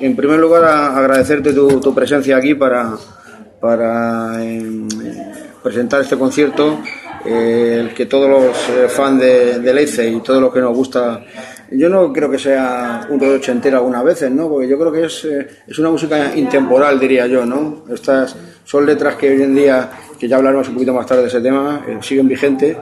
en primer lugar, agradecerte tu, presencia aquí para, em, presentar este concierto. Eh, el que todos los eh, fans de, de Leice y todos los que nos gusta yo no creo que sea un rollo ochentero algunas veces, ¿no? Porque yo creo que es, eh, es una música intemporal, diría yo, ¿no? Estas son letras que hoy en día, que ya hablaremos un poquito más tarde de ese tema, siguen vigentes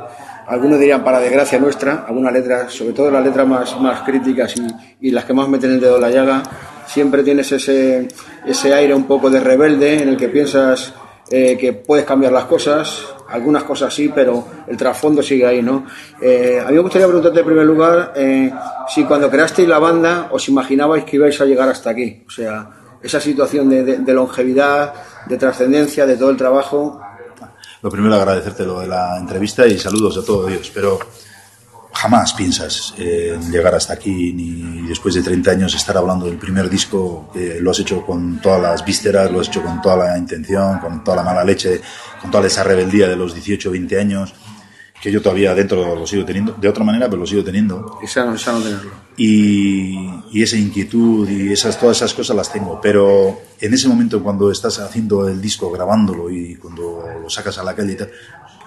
algunos dirían para desgracia nuestra, algunas letras, sobre todo las letras más, más críticas y, y las que más meten el dedo en la llaga, siempre tienes ese, ese aire un poco de rebelde en el que piensas eh, que puedes cambiar las cosas, algunas cosas sí, pero el trasfondo sigue ahí, ¿no? Eh, a mí me gustaría preguntarte en primer lugar eh, si cuando creasteis la banda os imaginabais que ibais a llegar hasta aquí, o sea, esa situación de, de longevidad, de trascendencia, de todo el trabajo, lo primero agradecerte lo de la entrevista y saludos a todos ellos, pero jamás piensas en llegar hasta aquí ni después de 30 años estar hablando del primer disco que lo has hecho con todas las vísceras, lo has hecho con toda la intención, con toda la mala leche, con toda esa rebeldía de los 18 20 años que yo todavía dentro lo sigo teniendo, de otra manera, pero lo sigo teniendo. Y sano, sano tenerlo. Y, y, esa inquietud y esas, todas esas cosas las tengo, pero en ese momento cuando estás haciendo el disco, grabándolo y cuando lo sacas a la calle y tal,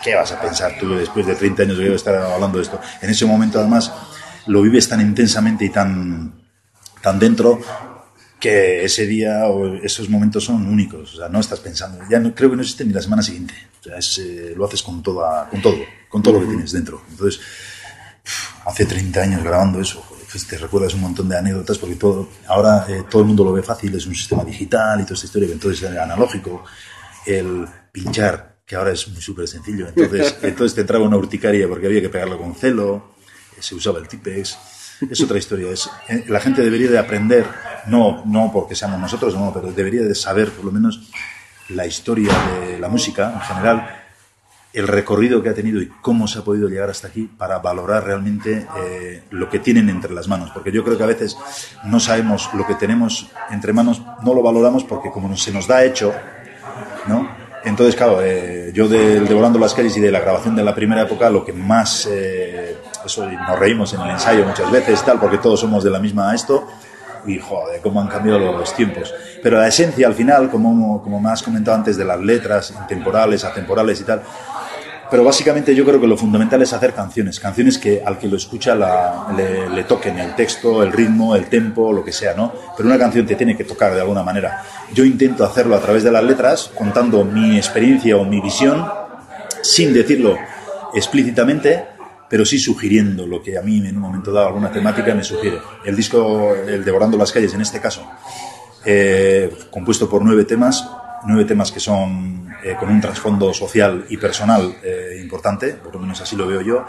¿qué vas a pensar tú después de 30 años de estar hablando de esto? En ese momento además lo vives tan intensamente y tan, tan dentro que ese día o esos momentos son únicos. O sea, no estás pensando. Ya no, creo que no existe ni la semana siguiente. O sea, eh, lo haces con, toda, con todo, con todo lo que tienes dentro. Entonces, hace 30 años grabando eso, pues te recuerdas un montón de anécdotas porque todo, ahora eh, todo el mundo lo ve fácil, es un sistema digital y toda esta historia, entonces es analógico. El pinchar, que ahora es muy súper sencillo. Entonces, entonces te entraba una urticaria porque había que pegarlo con celo, se usaba el Tipex es otra historia. Es, eh, la gente debería de aprender, no, no porque seamos nosotros, no, pero debería de saber por lo menos la historia de la música en general, el recorrido que ha tenido y cómo se ha podido llegar hasta aquí para valorar realmente eh, lo que tienen entre las manos. Porque yo creo que a veces no sabemos lo que tenemos entre manos, no lo valoramos porque como se nos da hecho, ¿no? Entonces, claro, eh, yo de, Devorando las calles y de la grabación de la primera época, lo que más, eh, eso nos reímos en el ensayo muchas veces, tal, porque todos somos de la misma esto, y joder, cómo han cambiado los tiempos. Pero la esencia al final, como, como me has comentado antes, de las letras temporales, atemporales y tal, pero básicamente yo creo que lo fundamental es hacer canciones, canciones que al que lo escucha le, toquen el texto, el ritmo, el tempo, lo que sea, ¿no? Pero una canción te tiene que tocar de alguna manera. Yo intento hacerlo a través de las letras, contando mi experiencia o mi visión, sin decirlo explícitamente, pero sí sugiriendo lo que a mí en un momento dado alguna temática me sugiere. El disco, el Devorando las calles en este caso, eh, compuesto por nueve temas, nueve temas que son eh, con un trasfondo social y personal eh, importante, por lo menos así lo veo yo,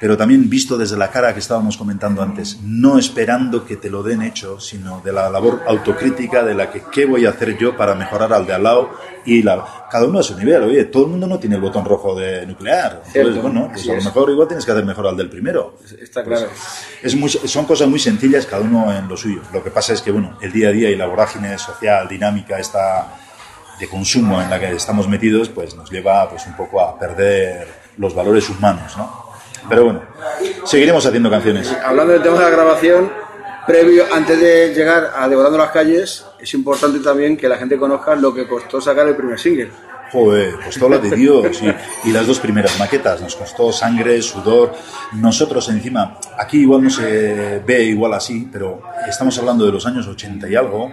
pero también visto desde la cara que estábamos comentando antes, no esperando que te lo den hecho, sino de la labor autocrítica de la que qué voy a hacer yo para mejorar al de al lado y la, cada uno a su nivel. Oye, todo el mundo no tiene el botón rojo de nuclear. Entonces, bueno, pues a lo mejor igual tienes que hacer mejor al del primero. Está claro. Pues es son cosas muy sencillas, cada uno en lo suyo. Lo que pasa es que, bueno, el día a día y la vorágine social, dinámica, esta de consumo en la que estamos metidos, pues nos lleva pues un poco a perder los valores humanos, ¿no? Pero bueno, seguiremos haciendo canciones. Hablando del tema de la grabación, previo, antes de llegar a Devorando las calles, es importante también que la gente conozca lo que costó sacar el primer single. Joder, costó la de Dios. Y, y, las dos primeras maquetas, nos costó sangre, sudor. Nosotros encima, aquí igual no se ve igual así, pero estamos hablando de los años 80 y algo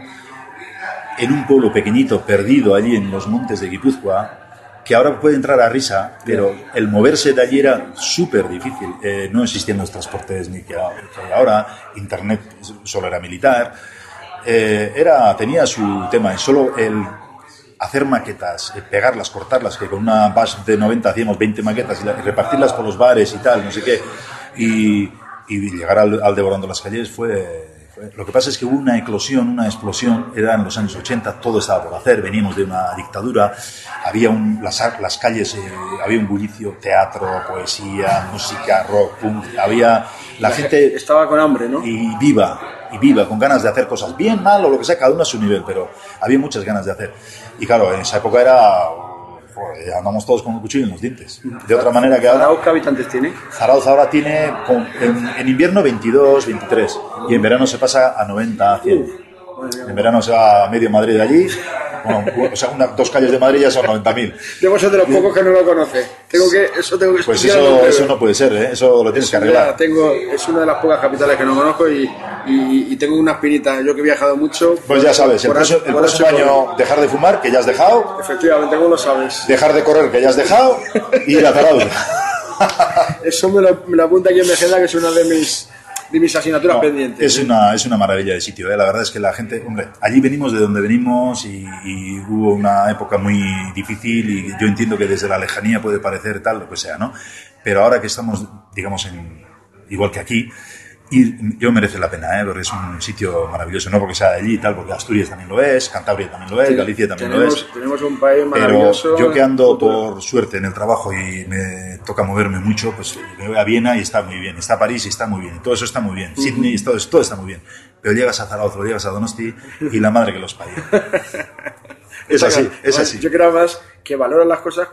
en un pueblo pequeñito, perdido allí en los montes de Guipúzcoa, que ahora puede entrar a risa, pero el moverse de allí era súper difícil. Eh, no existían los transportes ni que, ahora, internet solo era militar. Eh, era, tenía su tema, y solo el hacer maquetas, eh, pegarlas, cortarlas, que con una base de 90 hacíamos 20 maquetas y, repartirlas por los bares y tal, no sé qué, y, llegar al, al Devorando las Calles fue lo que pasa es que hubo una eclosión, una explosión, era en los años 80, todo estaba por hacer, veníamos de una dictadura, había un, las, las calles, eh, había un bullicio, teatro, poesía, música, rock, punk, había la, gente... Estaba con hambre, ¿no? Y viva, y viva, con ganas de hacer cosas, bien, mal o lo que sea, cada uno a su nivel, pero había muchas ganas de hacer. Y claro, en esa época era andamos todos con un cuchillo en los dientes. De otra manera que ahora... ¿Zarauz qué habitantes tiene? Zarauz ahora tiene en, invierno 22, 23 y en verano se pasa a 90, 100. En verano se va a medio Madrid de allí. Bueno, o sea, una, dos calles de Madrid ya son 90.000. Debo ser de los pocos que no lo conoce. Tengo que, eso tengo que Pues eso, eso no puede ser, ¿eh? Eso lo tienes que arreglar. tengo, es una de las pocas capitales que no conozco y, y- y tengo una espinita. Yo que he viajado mucho. Pues ya sabes, el por- próximo, el próximo año dejar de fumar, que ya has dejado, Efectivamente, ¿cómo lo sabes? dejar de correr, que ya has dejado, y ir a Zaragoza. Eso me lo, me lo apunta aquí en mi agenda, que es una de mis, de mis asignaturas No, pendientes. Es una, es una maravilla de sitio, ¿eh? la verdad es que la gente, hombre, allí venimos de donde venimos y, y hubo una época muy difícil y yo entiendo que desde la lejanía puede parecer tal, lo que sea, ¿no? Pero ahora que estamos, digamos, en, igual que aquí, y yo merece la pena, ¿eh? porque es un sitio maravilloso, no porque sea de allí y tal, porque Asturias también lo es, Cantabria también lo es, Galicia también lo es. tenemos un país Pero maravilloso. yo que ando por suerte en el trabajo y me toca moverme mucho, pues me voy a Viena y está muy bien, está París y está muy bien, todo eso está muy bien, Sydney y todo, eso- todo está muy bien. Pero llegas a Zaragoza, llegas a Donosti y la madre que los parió. Es así, es así. Yo creo más que valoran las cosas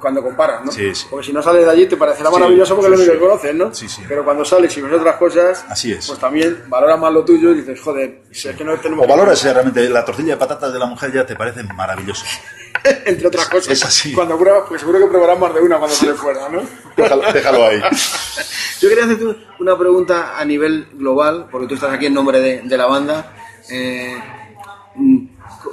cuando comparas, ¿no? Sí, sí. Porque si no sales de allí te parecerá maravilloso porque es lo único que conoces, ¿no? Sí, sí. Pero cuando sales y ves otras cosas, Así es. pues también valoras más lo tuyo y dices, joder, si es que no tenemos... O valoras realmente la tortilla de patatas de la mujer ya te parece maravilloso. Entre otras cosas. es así. Cuando pruebas, pues seguro que probarás más de una cuando sales fuera, ¿no? Déjalo, déjalo ahí. Yo quería hacerte una pregunta a nivel global, porque tú estás aquí en nombre de, de la banda. Eh,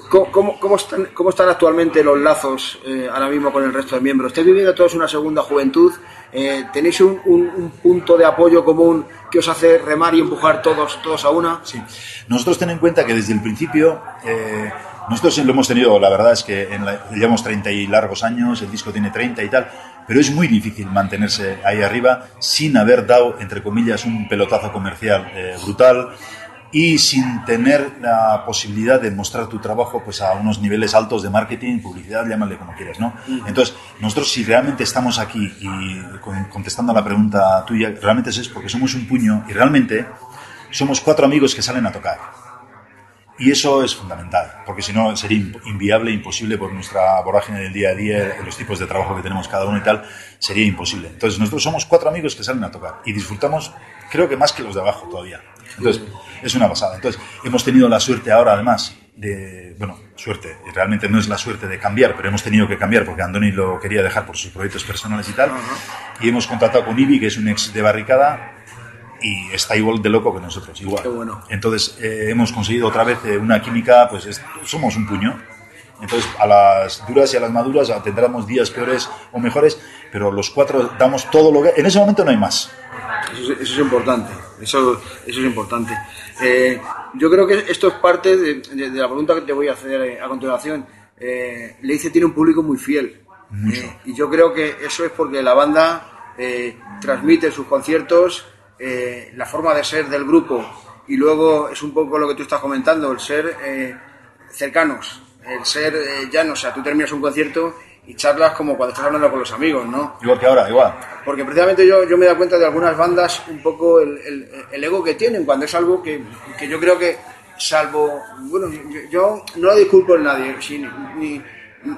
¿cómo, cómo- están, cómo están actualmente los lazos eh, ahora mismo con el resto de miembros? ¿Estáis viviendo todos una segunda juventud? Eh, ¿Tenéis un, un- un punto de apoyo común que os hace remar y empujar todos, todos a una? Sí. Nosotros ten en cuenta que desde el principio, eh, nosotros lo hemos tenido, la verdad es que en la- llevamos 30 y largos años, el disco tiene 30 y tal, pero es muy difícil mantenerse ahí arriba sin haber dado, entre comillas, un pelotazo comercial eh, brutal y sin tener la posibilidad de mostrar tu trabajo pues a unos niveles altos de marketing, publicidad, llámale como quieras, ¿no? Entonces, nosotros si realmente estamos aquí y con- contestando a la pregunta tuya, realmente es porque somos un puño y realmente somos cuatro amigos que salen a tocar. Y eso es fundamental, porque si no sería in- inviable, imposible por nuestra vorágine del día a día, los tipos de trabajo que tenemos cada uno y tal, sería imposible. Entonces nosotros somos cuatro amigos que salen a tocar y disfrutamos, creo que más que los de abajo todavía. Entonces es una pasada. Entonces hemos tenido la suerte ahora además de, bueno, suerte, realmente no es la suerte de cambiar, pero hemos tenido que cambiar porque Andoni lo quería dejar por sus proyectos personales y tal. Y hemos contratado con Ibi, que es un ex de barricada, y está igual de loco que nosotros, igual. Qué bueno. Entonces eh, hemos conseguido otra vez eh, una química, pues es- somos un puño. Entonces a las duras y a las maduras tendremos días peores o mejores, pero los cuatro damos todo lo que... En ese momento no hay más. Eso, es- eso es importante, eso, eso es importante. Eh, yo creo que esto es parte de, de- de la pregunta que te voy a hacer eh, a continuación. Eh, Leice tiene un público muy fiel. Eh, y yo creo que eso es porque la banda eh, transmite en sus conciertos eh, la forma de ser del grupo y luego es un poco lo que tú estás comentando, el ser cercanos, el ser llanos. O sea, tú terminas un concierto y charlas como cuando estás hablando con los amigos, ¿no? Igual que ahora, igual. Porque precisamente yo, yo me he dado cuenta de algunas bandas un poco el, el- el ego que tienen cuando es algo que, que yo creo que, salvo. Bueno, yo, yo no lo disculpo en nadie, si- ni, ni,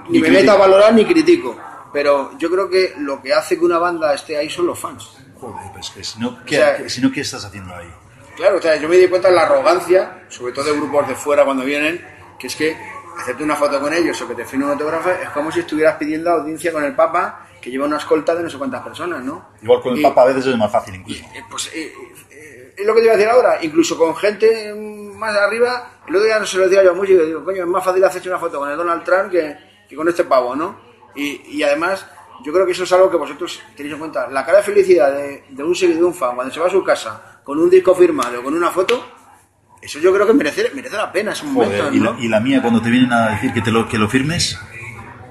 ni me meto a valorar ni critico. Pero yo creo que lo que hace que una banda esté ahí son los fans. Joder, pues que si no, ¿qué, O sea, si no, ¿qué estás haciendo ahí? Claro, o sea, yo me di cuenta de la arrogancia, sobre todo de grupos de fuera cuando vienen, que es que hacerte una foto con ellos o que te firme un autógrafo es como si estuvieras pidiendo audiencia con el Papa que lleva una escolta de no sé cuántas personas, ¿no? Igual con el Y- Papa a veces es más fácil incluso. Eh, pues eh, eh, es lo que te iba a decir ahora, incluso con gente más arriba, el otro día no se lo decía yo a muchos, digo, coño, es más fácil hacerse una foto con el Donald Trump que, que con este pavo, ¿no? Y, y además, yo creo que eso es algo que vosotros tenéis en cuenta. La cara de felicidad de, de un seguidor, de un fan, cuando se va a su casa con un disco firmado, con una foto, eso yo creo que merece, merece la pena, es un momento, Joder, y, ¿no? la, y la mía cuando te vienen a decir que, te lo, que lo firmes,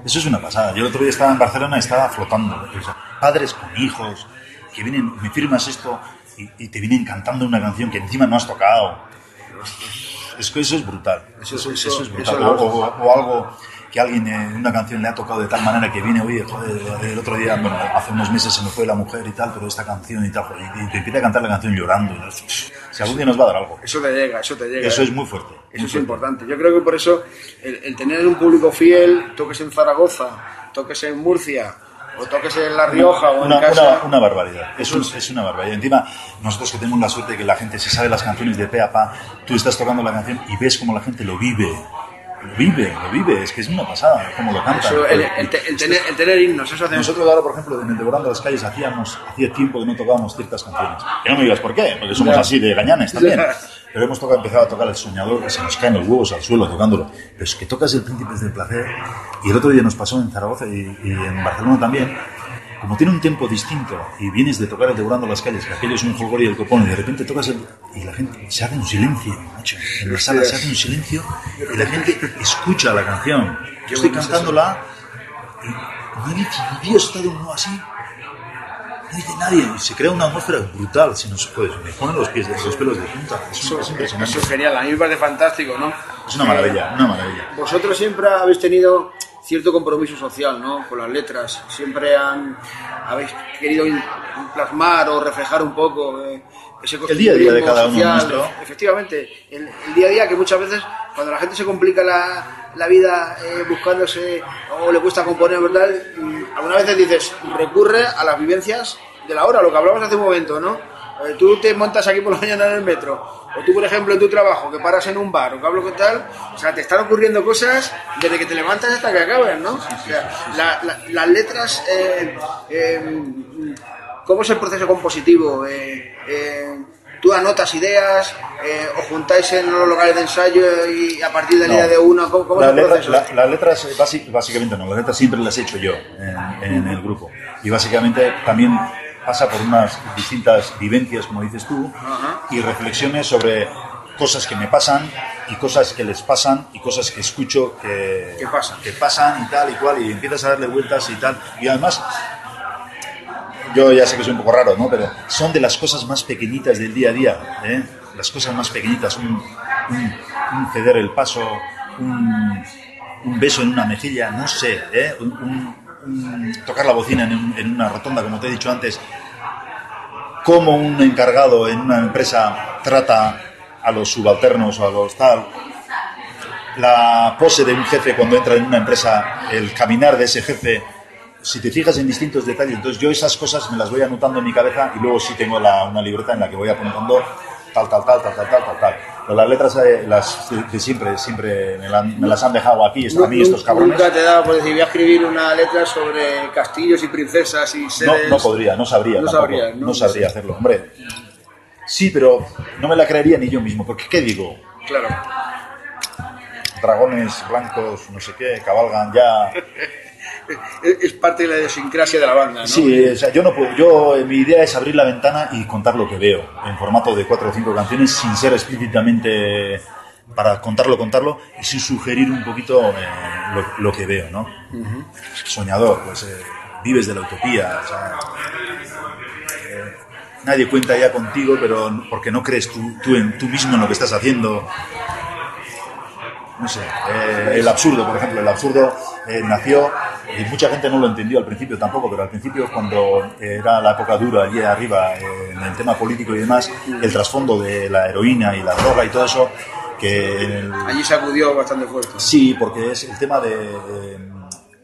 eso es una pasada. Yo el otro día estaba en Barcelona y estaba flotando. O sea, padres con hijos, que vienen, me firmas esto y, y te vienen cantando una canción que encima no has tocado. Es que eso es brutal. Eso, Eso- eso, eso- es brutal. o, lo- o- o algo que alguien en una canción le ha tocado de tal manera que viene, oye, joder, el otro día, bueno, hace unos meses se me fue la mujer y tal, pero esta canción y tal, y te empieza a cantar la canción llorando. y, si algún día nos va a dar algo. Eso te llega, eso te llega. Eso ¿eh? es muy fuerte. Eso muy es fuerte. importante. Yo creo que por eso el, el tener un público fiel, toques en Zaragoza, toques en Murcia o toques en La Rioja o en una, casa. una, una barbaridad. Es, un- es una barbaridad. Encima, nosotros que tenemos la suerte de que la gente se sabe las canciones de pe a pa, tú estás tocando la canción y ves cómo la gente lo vive. Lo vive, lo vive. Es que es una pasada cómo lo cantan. Eso, el, el el tener, el tener himnos, eso hace Nosotros ahora, por ejemplo, en el Devorando las Calles hacíamos, hacía tiempo que no tocábamos ciertas canciones. Que no me digas por qué, porque somos Ya. así de gañanes también. Ya. Pero hemos tocado, empezado a tocar El Soñador, que se nos caen los huevos al suelo tocándolo. Pero es que tocas El Príncipe del Placer, y el otro día nos pasó en Zaragoza y, y en Barcelona también, como tiene un tiempo distinto y vienes de tocar el Devorando las Calles, que aquello es un folgor y el copón, y de repente tocas el... y la gente se hace un silencio, macho. En la sala se hace un silencio y la gente escucha la canción. Yo estoy cantándola y nadie, nadie ha estado uno así. No dice nadie, se crea una atmósfera brutal. Si nos, pues, me ponen los pies, los pelos de punta. Es, Eso, es impresionante. eso es genial, a mí me parece fantástico, ¿no? Es una maravilla, una maravilla. Vosotros siempre habéis tenido cierto compromiso social, ¿no? Con las letras. Siempre han, habéis querido plasmar o reflejar un poco eh, ese El día a día de cada uno social. nuestro. Efectivamente, el, el día a día que muchas veces cuando la gente se complica la, la vida eh, buscándose o le cuesta componer, ¿verdad? Mm, Algunas veces dices, recurre a las vivencias de la hora, lo que hablamos hace un momento, ¿no? Tú te montas aquí por la mañana en el metro, o tú, por ejemplo, en tu trabajo, que paras en un bar, o que hablo con tal, o sea, te están ocurriendo cosas desde que te levantas hasta que acabas, ¿no? O sea, la- la- las letras, eh, eh, ¿cómo es el proceso compositivo? Eh, eh, ¿Tú anotas ideas, eh, o juntáis en los locales de ensayo y a partir de la No. idea de uno, ¿cómo, cómo es Las el letras, proceso? la- las letras, básicamente no, las letras siempre las he hecho yo en, en el grupo. Y básicamente también pasa por unas distintas vivencias, como dices tú, y reflexiones sobre cosas que me pasan y cosas que les pasan y cosas que escucho que, ¿Qué pasa? que pasan y tal y cual y empiezas a darle vueltas y tal. Y además, yo ya sé que soy un poco raro, ¿no? Pero son de las cosas más pequeñitas del día a día, ¿eh? Las cosas más pequeñitas, un, un- un ceder el paso, un, un beso en una mejilla, no sé, ¿eh? Un- un- un tocar la bocina en, en una rotonda, como te he dicho antes. Cómo un encargado en una empresa trata a los subalternos o a los tal, la pose de un jefe cuando entra en una empresa, el caminar de ese jefe, si te fijas en distintos detalles, entonces yo esas cosas me las voy anotando en mi cabeza y luego sí tengo la- una libreta en la que voy apuntando tal, tal, tal, tal, tal, tal, tal, tal. Pero las letras, eh, las de siempre, siempre me, la- me las han dejado aquí, a mí estos cabrones. Nunca te da por decir, voy a escribir una letra sobre castillos y princesas y No, seres... no podría, no sabría. No tampoco, sabrías, ¿no? no sabría hacerlo. Hombre, sí, pero no me la creería ni yo mismo, porque ¿qué digo? Claro. Dragones blancos, no sé qué, cabalgan ya. Es parte de la idiosincrasia de la banda, ¿no? Sí, o sea, yo no puedo. Yo, eh, mi idea es abrir la ventana y contar lo que veo, en formato de cuatro o cinco canciones, sin ser explícitamente para contarlo, contarlo, y sin sugerir un poquito eh, lo, lo que veo, ¿no? Soñador, pues eh, vives de la utopía, o sea, eh, nadie cuenta ya contigo, pero porque no crees tú, tú, en, tú mismo en lo que estás haciendo. No sé, eh, el absurdo, por ejemplo, el absurdo eh, nació y mucha gente no lo entendió al principio tampoco, pero al principio cuando era la época dura allí arriba eh, en el tema político y demás, el trasfondo de la heroína y la droga y todo eso, que el- Allí se acudió bastante fuerte. Sí, porque es el tema de eh,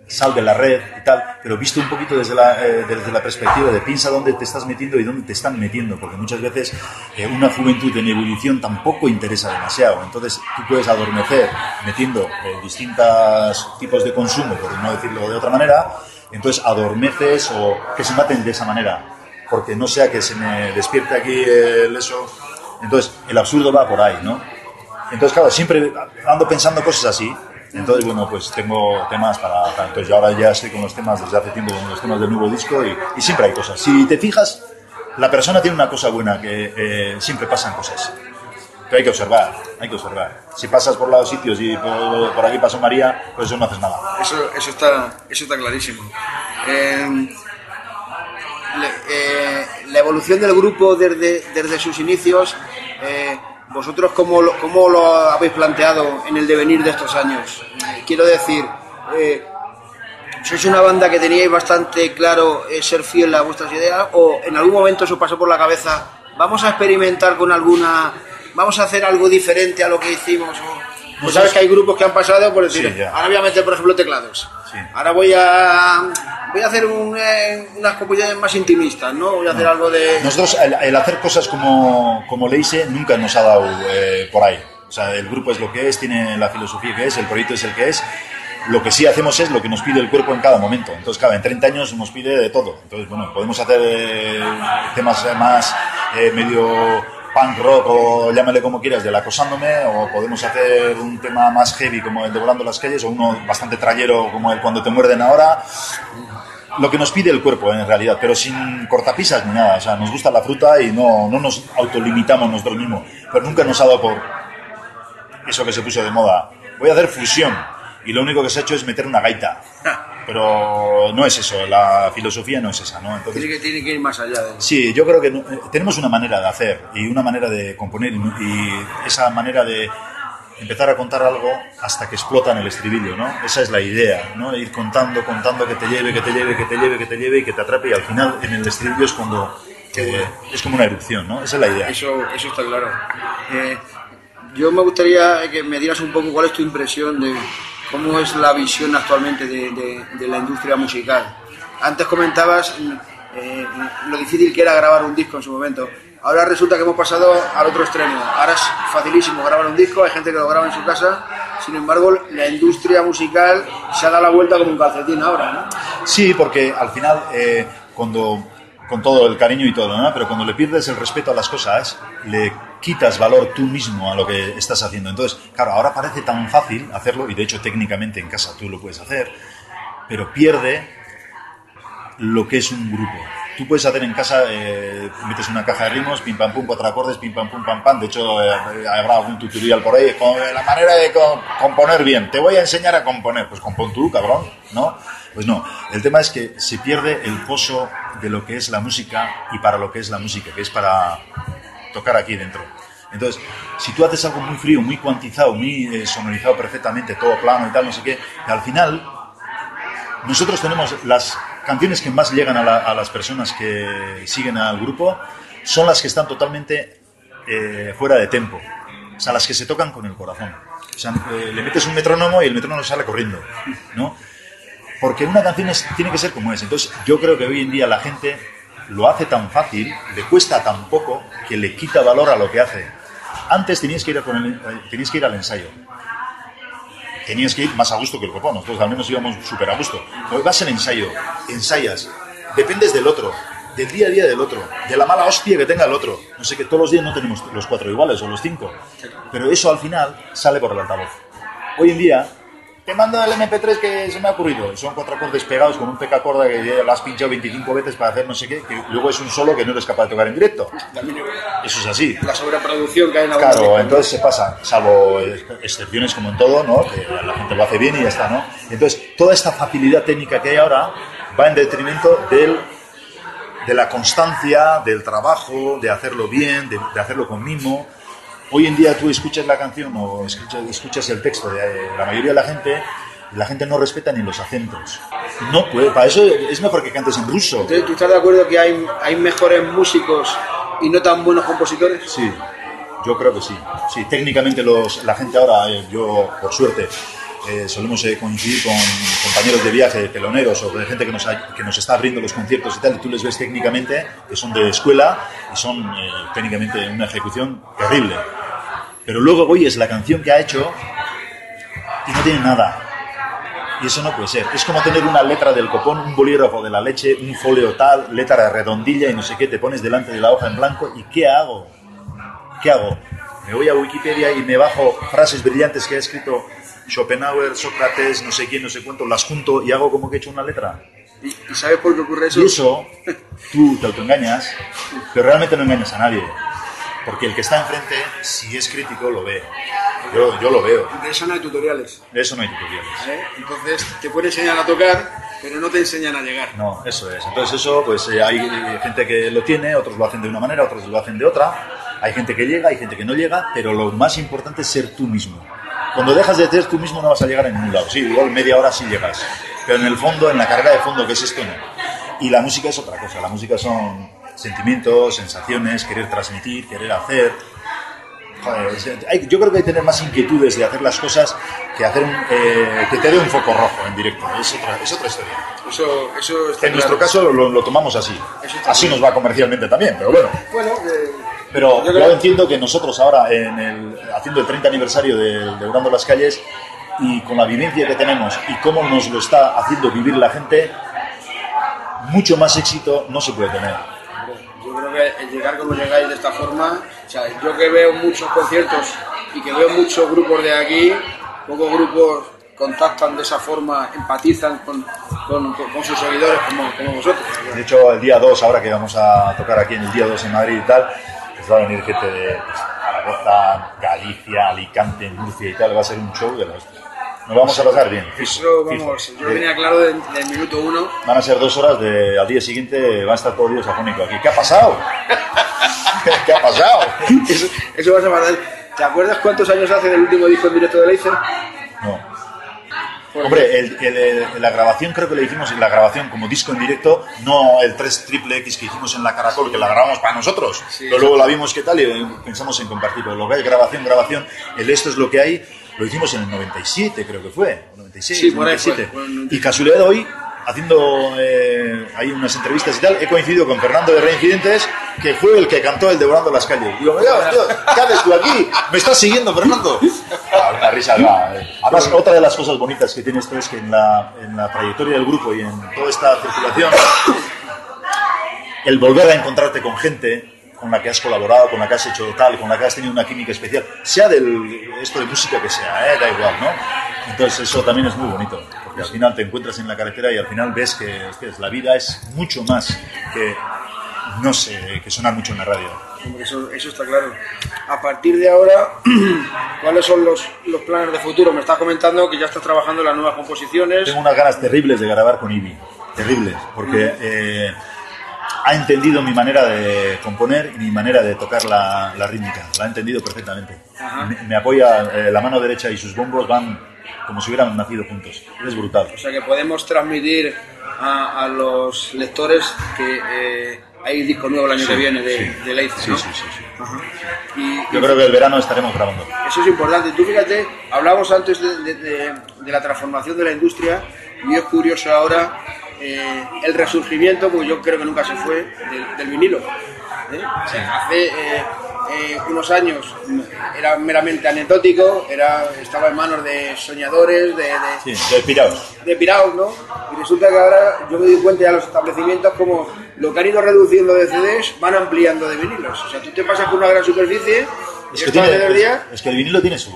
sal de la red y tal, pero visto un poquito desde la, eh, desde la perspectiva de piensa dónde te estás metiendo y dónde te están metiendo, porque muchas veces eh, una juventud en ebullición tampoco interesa demasiado. Entonces tú puedes adormecer metiendo eh, distintos tipos de consumo, por no decirlo de otra manera, entonces adormeces o que se maten de esa manera, porque no sea que se me despierte aquí el eso. Entonces el absurdo va por ahí, ¿no? Entonces, claro, siempre ando pensando cosas así. Entonces, bueno, pues tengo temas para, Entonces, yo ahora ya estoy con los temas desde hace tiempo, con los temas del nuevo disco y, siempre hay cosas. Si te fijas, la persona tiene una cosa buena, que eh, siempre pasan cosas. Pero hay que observar, hay que observar. Si pasas por los sitios y por, aquí pasó María, pues eso no haces nada. Eso, eso, está, eso está clarísimo. Le- eh, la evolución del grupo desde, desde sus inicios, eh, ¿vosotros cómo lo, cómo lo habéis planteado en el devenir de estos años? Quiero decir, eh, ¿sois una banda que teníais bastante claro eh, ser fiel a vuestras ideas o en algún momento os pasó por la cabeza, vamos a experimentar con alguna, vamos a hacer algo diferente a lo que hicimos? O, pues sabes que hay grupos que han pasado por decir, Sí, ahora voy a meter, por ejemplo, teclados. Ahora voy a voy a hacer un, eh, unas composiciones más intimistas, ¿no? Voy a hacer algo de... Nosotros, el, el hacer cosas como, como Leise nunca nos ha dado eh, por ahí. O sea, el grupo es lo que es, tiene la filosofía que es, el proyecto es el que es. Lo que sí hacemos es lo que nos pide el cuerpo en cada momento. Entonces, claro, en 30 años nos pide de todo. Entonces, bueno, podemos hacer eh, temas más medio punk rock o llámale como quieras, del acosándome, o podemos hacer un tema más heavy como el de Volando las calles, o uno bastante trayero como el Cuando te muerden ahora. Lo que nos pide el cuerpo, en realidad, pero sin cortapisas ni nada. O sea, nos gusta la fruta y no, no nos autolimitamos nosotros mismos. Pero nunca nos ha dado por eso que se puso de moda. Voy a hacer fusión. Y lo único que se ha hecho es meter una gaita. Pero no es eso, la filosofía no es esa, ¿no? Entonces, Tiene que, tiene que ir más allá de... Sí, yo creo que no- eh, tenemos una manera de hacer y una manera de componer y, y esa manera de empezar a contar algo hasta que explota en el estribillo, ¿no? Esa es la idea, ¿no? Ir contando, contando que te lleve, que te lleve, que te lleve, que te lleve y que te atrape y al final en el estribillo es cuando eh, es como una erupción, ¿no? Esa es la idea. Eso, eso está claro. Eh, yo me gustaría que me dieras un poco cuál es tu impresión de cómo es la visión actualmente de, la industria musical. Antes comentabas eh, lo difícil que era grabar un disco en su momento. Ahora resulta que hemos pasado al otro extremo. Ahora es facilísimo grabar un disco, hay gente que lo graba en su casa. Sin embargo, la industria musical se ha dado la vuelta como un calcetín ahora, ¿no? Sí, porque al final, eh, cuando, con todo el cariño y todo, ¿no? pero cuando le pierdes el respeto a las cosas, le quitas valor tú mismo a lo que estás haciendo. Entonces, claro, ahora parece tan fácil hacerlo, y de hecho técnicamente en casa tú lo puedes hacer, pero pierde lo que es un grupo. Tú puedes hacer en casa, eh, metes una caja de ritmos, pim pam pum, cuatro acordes, pim pam pum pam pam. De hecho, eh, habrá algún tutorial por ahí la manera de co- componer bien. Te voy a enseñar a componer. Pues compón tú, cabrón, ¿no? Pues no. El tema es que se pierde el pozo de lo que es la música y para lo que es la música, que es para tocar aquí dentro. Entonces, si tú haces algo muy frío, muy cuantizado, muy eh, sonorizado perfectamente, todo plano y tal, no sé qué, al final nosotros tenemos las canciones que más llegan a, la- a las personas que siguen al grupo, son las que están totalmente eh, fuera de tempo, o sea, las que se tocan con el corazón. O sea, eh, le metes un metrónomo y el metrónomo sale corriendo, ¿no? Porque una canción es- tiene que ser como es. Entonces, yo creo que hoy en día la gente lo hace tan fácil, le cuesta tan poco, que le quita valor a lo que hace. Antes tenías que ir, a con el- eh, tenías que ir al ensayo tenías que ir más a gusto que el copón. Nosotros al menos íbamos súper a gusto. Hoy vas al ensayo, ensayas, dependes del otro, del día a día del otro, de la mala hostia que tenga el otro. No sé que todos los días no tenemos los cuatro iguales o los cinco, pero eso al final sale por el altavoz. Hoy en día, te mando el MP3 que se me ha ocurrido. Son cuatro acordes pegados con un peca corda que lo has pinchado 25 veces para hacer no sé qué, que luego es un solo que no eres capaz de tocar en directo. Eso es así. la sobreproducción que hay en la Claro, música. entonces se pasa, salvo excepciones como en todo, ¿no? Que la gente lo hace bien y ya está, ¿no? Entonces, toda esta facilidad técnica que hay ahora va en detrimento del, de la constancia, del trabajo, de hacerlo bien, de, de hacerlo con mimo. Hoy en día tú escuchas la canción o escuchas, escuchas el texto de eh, la mayoría de la gente la gente no respeta ni los acentos. No puede, para eso es mejor que cantes en ruso. Entonces, ¿tú estás de acuerdo que hay, hay mejores músicos y no tan buenos compositores? Sí, yo creo que sí. Sí, técnicamente los, la gente ahora, eh, yo por suerte, eh, solemos eh, coincidir con compañeros de viaje, teloneros o de gente que nos, ha- que nos está abriendo los conciertos y tal, y tú les ves técnicamente que son de escuela y son eh, técnicamente una ejecución terrible. Pero luego oyes la canción que ha hecho y no tiene nada. Y eso no puede ser. Es como tener una letra del copón, un bolígrafo de la leche, un folio tal, letra redondilla y no sé qué, te pones delante de la hoja en blanco y ¿qué hago? ¿Qué hago? Me voy a Wikipedia y me bajo frases brillantes que ha escrito Schopenhauer, Sócrates, no sé quién, no sé cuánto, las junto y hago como que he hecho una letra. ¿Y, y sabes por qué ocurre eso? Y eso, tú te autoengañas, pero realmente no engañas a nadie. Porque el que está enfrente, si es crítico, lo ve. Yo, yo lo veo. De eso no hay tutoriales. De eso no hay tutoriales. ¿eh? Entonces, te pueden enseñar a tocar, pero no te enseñan a llegar. No, eso es. Entonces eso, pues eh, hay gente que lo tiene, otros lo hacen de una manera, otros lo hacen de otra. Hay gente que llega, hay gente que no llega, pero lo más importante es ser tú mismo. Cuando dejas de ser tú mismo no vas a llegar a ningún lado. Sí, igual media hora sí llegas. Pero en el fondo, en la carrera de fondo, que es esto, no. Y la música es otra cosa. La música son sentimientos, sensaciones, querer transmitir, querer hacer. yo creo que hay que tener más inquietudes de hacer las cosas que hacer un, eh, que te dé un foco rojo en directo. Es otra, es otra historia. Eso, eso en nuestro caso lo, tomamos así. Así nos va comercialmente también, pero bueno. Bueno, eh, pero yo, entiendo que nosotros ahora, en el, haciendo el 30 aniversario de, de Urando las Calles, y con la vivencia que tenemos y cómo nos lo está haciendo vivir la gente, mucho más éxito no se puede tener. Yo creo que el llegar como llegáis de esta forma, o sea, yo que veo muchos conciertos y que veo muchos grupos de aquí, pocos grupos contactan de esa forma, empatizan con, con, con sus seguidores como, como, vosotros. De hecho, el día 2, ahora que vamos a tocar aquí en el día 2 en Madrid y tal, pues va a venir gente de Zaragoza, Galicia, Alicante, Murcia y tal, va a ser un show de los nos vamos a pasar bien. Eso, vamos, yo venía claro del minuto uno. Van a ser dos horas, de, al día siguiente va a estar todo Dios afónico aquí. ¿Qué ha pasado? ¿Qué ha pasado? eso, eso vas a pasar. ¿Te acuerdas cuántos años hace del último disco en directo de Leicer? No. Hombre, el, la grabación creo que le hicimos en la grabación como disco en directo, no el 3 triple X que hicimos en la Caracol, que la grabamos para nosotros. pero luego la vimos qué tal y pensamos en compartirlo. Lo que es grabación, grabación, el esto es lo que hay, lo hicimos en el 97, creo que fue. 96, sí, 97. y casualidad hoy, haciendo eh, ahí unas entrevistas y tal, he coincidido con Fernando de Reincidentes, que fue el que cantó el Devorando las Calles. Digo, ¿qué haces tú aquí? ¿Me estás siguiendo, Fernando? Ah, una risa. Eh. Además, otra de las cosas bonitas que tiene esto es que en la, en la trayectoria del grupo y en toda esta circulación, el volver a encontrarte con gente con la que has colaborado, con la que has hecho tal, con la que has tenido una química especial, sea del esto de música que sea, ¿eh? da igual, ¿no? Entonces eso también es muy bonito, porque al final te encuentras en la carretera y al final ves que, la vida es mucho más que, no sé, que sonar mucho en la radio. Eso, eso está claro. A partir de ahora, ¿cuáles son los, los, planes de futuro? Me estás comentando que ya estás trabajando en las nuevas composiciones. Tengo unas ganas terribles de grabar con Ivy, terribles, porque... Eh, ha entendido mi manera de componer y mi manera de tocar la, rítmica. La ha entendido perfectamente. Me, apoya eh, la mano derecha y sus bombos van como si hubieran nacido juntos. Es brutal. O sea que podemos transmitir a, los lectores que eh, hay disco nuevo el año que viene de, sí. de sí, sí, sí, Y, Yo creo que el verano estaremos grabando. Eso es importante. Tú fíjate, hablamos antes de, de la transformación de la industria y es curioso ahora eh, el resurgimiento, porque yo creo que nunca se fue, del, vinilo. ¿eh? hace eh, unos años era meramente anecdótico, era, estaba en manos de soñadores, de, de. De pirados, ¿no? Y resulta que ahora yo me doy cuenta ya los establecimientos como lo que han ido reduciendo de CDs van ampliando de vinilos. O sea, tú te pasas por una gran superficie es que, es que el vinilo tiene su,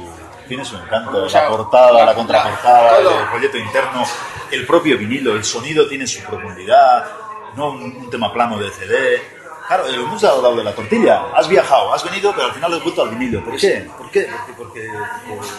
tiene su encanto, la portada, la, contraportada, el folleto interno, el propio vinilo, el sonido tiene su profundidad, no un, tema plano de CD. Claro, hemos dado de la tortilla. Has viajado, has venido, pero al final has vuelto al vinilo. ¿Por qué? ¿Por qué? Porque,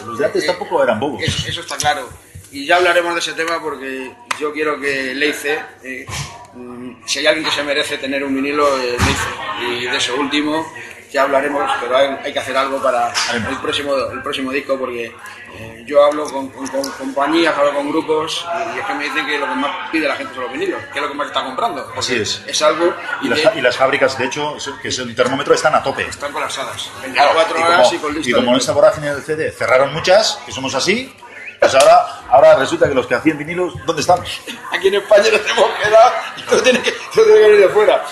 los de antes tampoco eran bobos. Eso, está claro. Y ya hablaremos de ese tema porque yo quiero que Leice, eh, mm, si hay alguien que se merece tener un vinilo, eh, Leice. Y de eso último, ya hablaremos, pero hay, que hacer algo para el próximo, el próximo disco porque eh, yo hablo con, compañías, hablo con grupos y es que me dicen que lo que más pide la gente son los vinilos, que es lo que más está comprando. Así es. Es algo... Y, las, fábricas, de hecho, que es el termómetro, están a tope. Están colapsadas. 24 horas y, con Y como en esta vorágine del CD cerraron muchas, que somos así, pues ahora, ahora resulta que los que hacían vinilos, ¿dónde están? Aquí en España nos hemos quedado y todo tiene que, todo tiene que venir de fuera.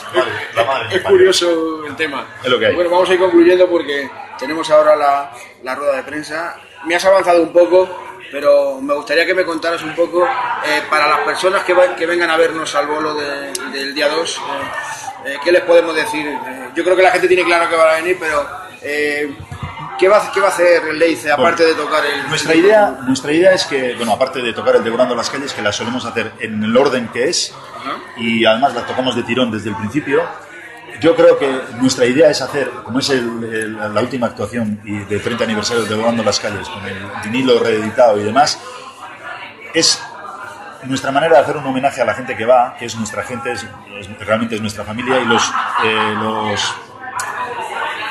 es, curioso el tema. Es lo que hay. Bueno, vamos a ir concluyendo porque tenemos ahora la, la rueda de prensa. Me has avanzado un poco, pero me gustaría que me contaras un poco eh, para las personas que, que vengan a vernos al bolo del día 2, eh, eh, ¿qué les podemos decir? yo creo que la gente tiene claro que van a venir, pero ¿Qué va, ¿Qué va, a hacer el Leice aparte de tocar el.? Nuestra idea, nuestra idea es que, bueno, aparte de tocar el Devorando las Calles, que la solemos hacer en el orden que es, y además la tocamos de tirón desde el principio, yo creo que nuestra idea es hacer, como es la última actuación y del 30 aniversario de Devorando las Calles, con el vinilo reeditado y demás, es nuestra manera de hacer un homenaje a la gente que va, que es nuestra gente, es, realmente es nuestra familia, y los, eh, los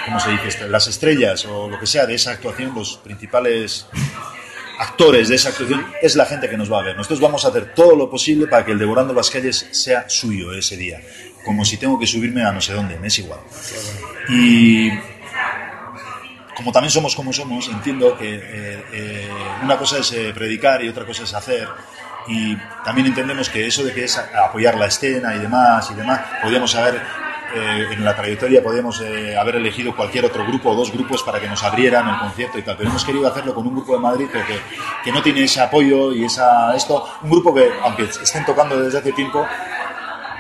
¿cómo se dice? Las estrellas o lo que sea de esa actuación, los principales actores de esa actuación, es la gente que nos va a ver. Nosotros vamos a hacer todo lo posible para que el Devorando las Calles sea suyo ese día. Como si tengo que subirme a no sé dónde, me es igual. Y como también somos como somos, entiendo que eh, eh, una cosa es eh, predicar y otra cosa es hacer. Y también entendemos que eso de que es apoyar la escena y demás y demás, podríamos haber en la trayectoria podríamos haber elegido cualquier otro grupo o dos grupos para que nos abrieran el concierto y tal, pero hemos querido hacerlo con un grupo de Madrid que, que no tiene ese apoyo y esa esto, un grupo que aunque estén tocando desde hace tiempo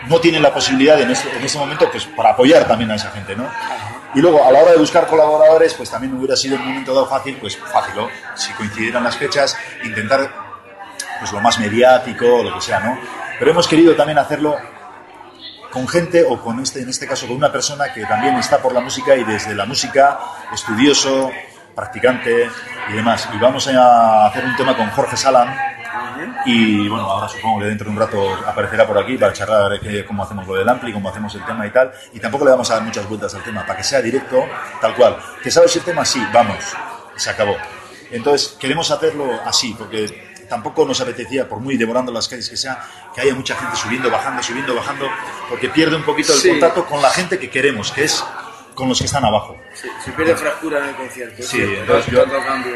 no tienen la posibilidad en ese, en ese momento pues para apoyar también a esa gente, ¿no? Y luego, a la hora de buscar colaboradores, pues también hubiera sido un momento dado fácil, pues fácil, ¿no? Si coincidieran las fechas, intentar pues lo más mediático lo que sea, ¿no? Pero hemos querido también hacerlo con gente o con este, en este caso con una persona que también está por la música y desde la música, estudioso, practicante y demás. Y vamos a hacer un tema con Jorge Salam, y bueno, ahora supongo que dentro de un rato aparecerá por aquí para charlar cómo hacemos lo del ampli, cómo hacemos el tema y tal. Y tampoco le vamos a dar muchas vueltas al tema, para que sea directo, tal cual. ¿Que sabes el tema? Sí, vamos, se acabó. Entonces, queremos hacerlo así, porque tampoco nos apetecía, por muy devorando las calles que sea, que haya mucha gente subiendo, bajando, subiendo, bajando, porque pierde un poquito el contacto con la gente que queremos, que es con los que están abajo. Sí, se pierde fractura en el concierto. Sí,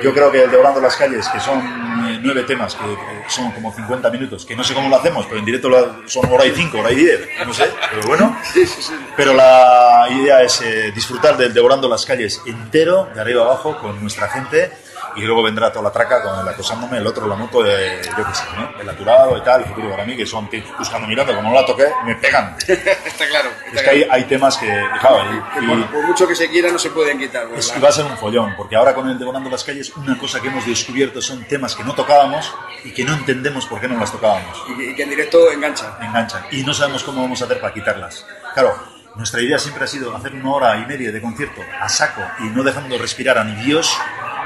yo, creo que el Devorando las Calles, que son eh, nueve temas, que son como 50 minutos, que no sé cómo lo hacemos, pero en directo son hora y cinco, hora y diez, no sé, pero bueno. Pero la idea es eh, disfrutar del Devorando las Calles entero, de arriba abajo, con nuestra gente y luego vendrá toda la traca con el acosándome, el otro la moto de, yo qué sé, ¿no? El naturado y tal, el futuro para mí, que son buscando mirando, como no la toqué, me pegan. está claro. es que hay, hay, temas que, y, por, mucho que se quiera no se pueden quitar. Es, va a ser un follón, porque ahora con el Devorando las Calles, una cosa que hemos descubierto son temas que no tocábamos y que no entendemos por qué no las tocábamos. Y que, en directo enganchan. Enganchan. Y no sabemos cómo vamos a hacer para quitarlas. Claro, nuestra idea siempre ha sido hacer una hora y media de concierto a saco y no dejando respirar a ni Dios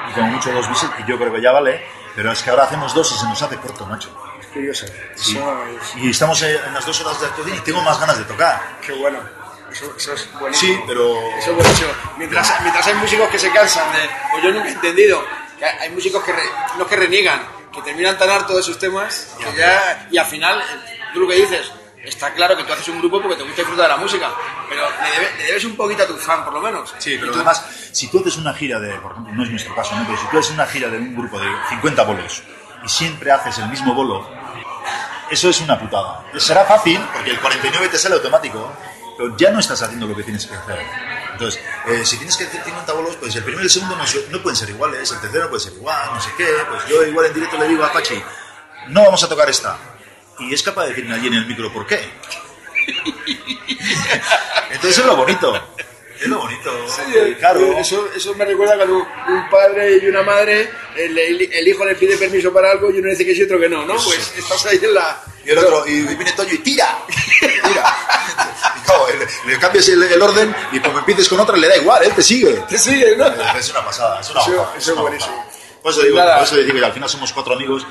y como mucho dos bises, y yo creo que ya vale, pero es que ahora hacemos dos y se nos hace corto, macho. Es curioso. Y estamos en las dos horas de actuación y tengo más ganas de tocar. Qué bueno. Eso, es buenísimo. Sí, pero... Eso es buenísimo. Mientras, mientras hay músicos que se cansan de... Pues yo nunca he entendido que hay músicos que, no que reniegan, que terminan tan harto de sus temas que ya, y al final, tú lo que dices, está claro que tú haces un grupo porque te gusta disfrutar de la música, pero le, debes un poquito a tu fan, por lo menos. Sí, pero además, si tú haces una gira de, por ejemplo, no es nuestro caso, ¿no? pero si tú haces una gira de un grupo de 50 bolos y siempre haces el mismo bolo, eso es una putada. Será fácil, porque el 49 te sale automático, pero ya no estás haciendo lo que tienes que hacer. Entonces, eh, si tienes que hacer 50 bolos, pues el primero y el segundo no, no, pueden ser iguales, el tercero puede ser igual, no sé qué. Pues yo igual en directo le digo a Pachi, no vamos a tocar esta y es capaz de decirme allí en el micro por qué. Entonces es lo bonito. Es lo bonito. claro. Eso, eso, me recuerda cuando un padre y una madre, el, hijo le pide permiso para algo y uno dice que sí y otro que no, ¿no? Pues estás ahí en la. Y el otro, y viene Toño y tira. Tira. Y le, cambias el, orden y pues empieces con otra le da igual, él te sigue. Te sigue, ¿no? Es una pasada, es una Eso, eso es buenísimo. Por eso, digo, por eso digo que al final somos cuatro amigos,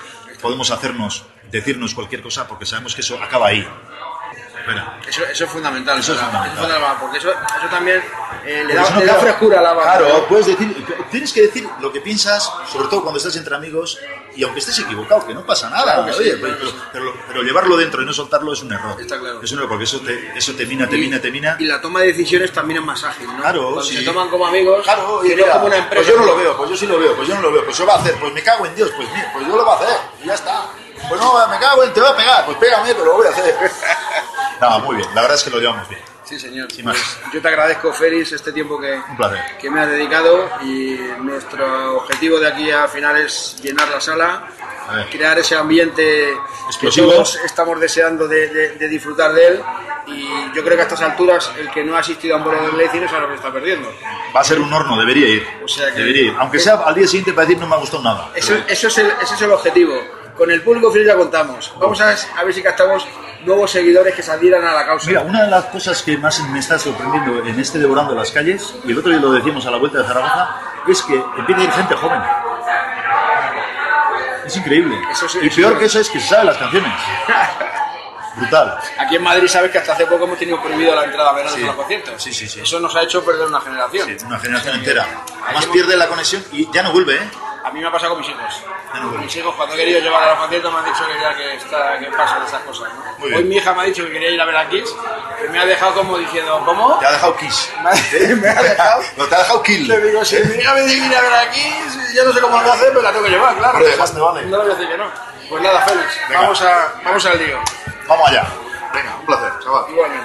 podemos hacernos decirnos cualquier cosa porque sabemos que eso acaba ahí. Eso, eso, es fundamental. Eso, es fundamental. porque eso, eso también eh, le, da, le da, frescura a la banda. Claro, puedes decir, tienes que decir lo que piensas, sobre todo cuando estás entre amigos, y aunque estés equivocado, que no pasa nada. oye, pero, pero, llevarlo dentro y no soltarlo es un error. Está claro. Es un error, porque eso te, eso te mina, te mina, te mina. Y la toma de decisiones también es más ágil, ¿no? Claro, cuando sí. se toman como amigos, claro, y no como una empresa. Pues yo no lo veo, pues yo sí lo veo, pues yo no lo veo, pues yo va a hacer, pues me cago en Dios, pues mira, pues yo lo voy a hacer, y ya está. Pues no, me cago en, te voy a pegar. Pues pégame, pero lo voy a hacer. no, muy bien. La verdad es que lo llevamos bien. Sí, señor. Sin más. Pues yo te agradezco, Félix, este tiempo que, que me has dedicado y nuestro objetivo de aquí a final es llenar la sala, crear ese ambiente Explosivo. que todos estamos deseando de, de, disfrutar de él y yo creo que a estas alturas el que no ha asistido a un bolo de Leipzig no sabe lo que está perdiendo. Va a ser un horno, debería ir. O sea que, debería ir. Aunque sea al día siguiente para decir no me ha gustado nada. Eso, eso es el, ese es el objetivo con el público fiel ya contamos. Vamos a, a ver si captamos nuevos seguidores que salieran a la causa. Mira, una de las cosas que más me está sorprendiendo en este Devorando las Calles, y el otro día lo decíamos a la vuelta de Zaragoza, es que empieza a ir gente joven. Es increíble. y peor que eso es que se sabe las canciones. Brutal. Aquí en Madrid sabes que hasta hace poco hemos tenido prohibido la entrada a verano sí. los conciertos. Sí, sí, sí. Eso nos ha hecho perder una generación. Sí, una generación entera. Además pierde la conexión y ya no vuelve, ¿eh? A mí me ha pasado con mis hijos. Mis hijos cuando he querido llevar a los conciertos me han dicho que ya que, está, que pasan esas cosas. ¿no? Hoy mi hija me ha dicho que quería ir a ver a Kiss, que me ha dejado como diciendo, ¿cómo? Te ha dejado Kiss. Me ha- me ha dejado. No, te ha dejado Kill. Le digo, si mi hija me dice que ir a ver a Kiss, yo no sé cómo lo voy a hacer, pero la tengo que llevar, claro. Hombre, más te vale. No le voy a decir que no. Pues nada, Félix, Venga. vamos, a, vamos al lío. Vamos allá. Venga, un placer, chaval. Igualmente.